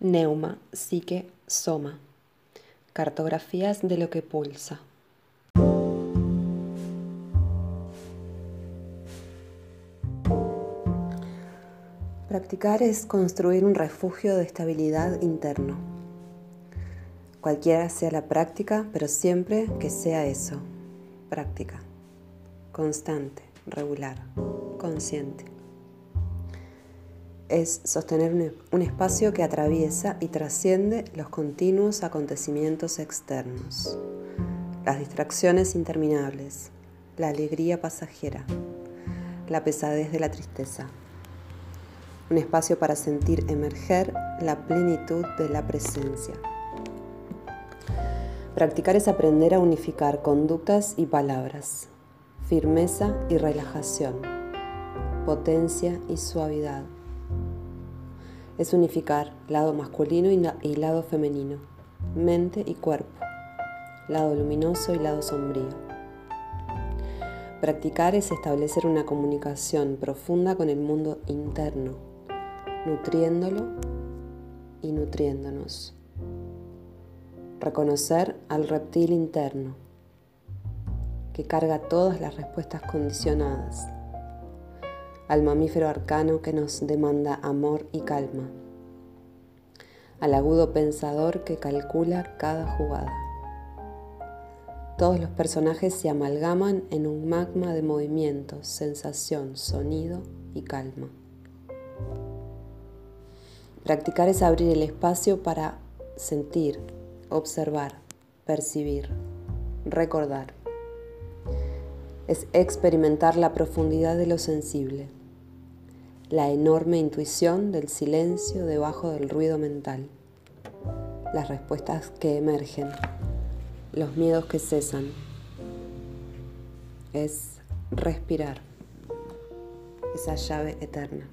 Neuma, psique, soma. Cartografías de lo que pulsa. Practicar es construir un refugio de estabilidad interno. Cualquiera sea la práctica, pero siempre que sea eso, práctica, constante, regular, consciente es sostener un, espacio que atraviesa y trasciende los continuos acontecimientos externos, las distracciones interminables, la alegría pasajera, la pesadez de la tristeza. Un espacio para sentir emerger la plenitud de la presencia. Practicar es aprender a unificar conductas y palabras, firmeza y relajación, potencia y suavidad es unificar lado masculino y lado femenino, mente y cuerpo, lado luminoso y lado sombrío. Practicar es establecer una comunicación profunda con el mundo interno, nutriéndolo y nutriéndonos. Reconocer al reptil interno, que carga todas las respuestas condicionadas al mamífero arcano que nos demanda amor y calma, al agudo pensador que calcula cada jugada. Todos los personajes se amalgaman en un magma de movimiento, sensación, sonido y calma. Practicar es abrir el espacio para sentir, observar, percibir, recordar. Es experimentar la profundidad de lo sensible la enorme intuición del silencio debajo del ruido mental, las respuestas que emergen, los miedos que cesan. Es respirar esa llave eterna.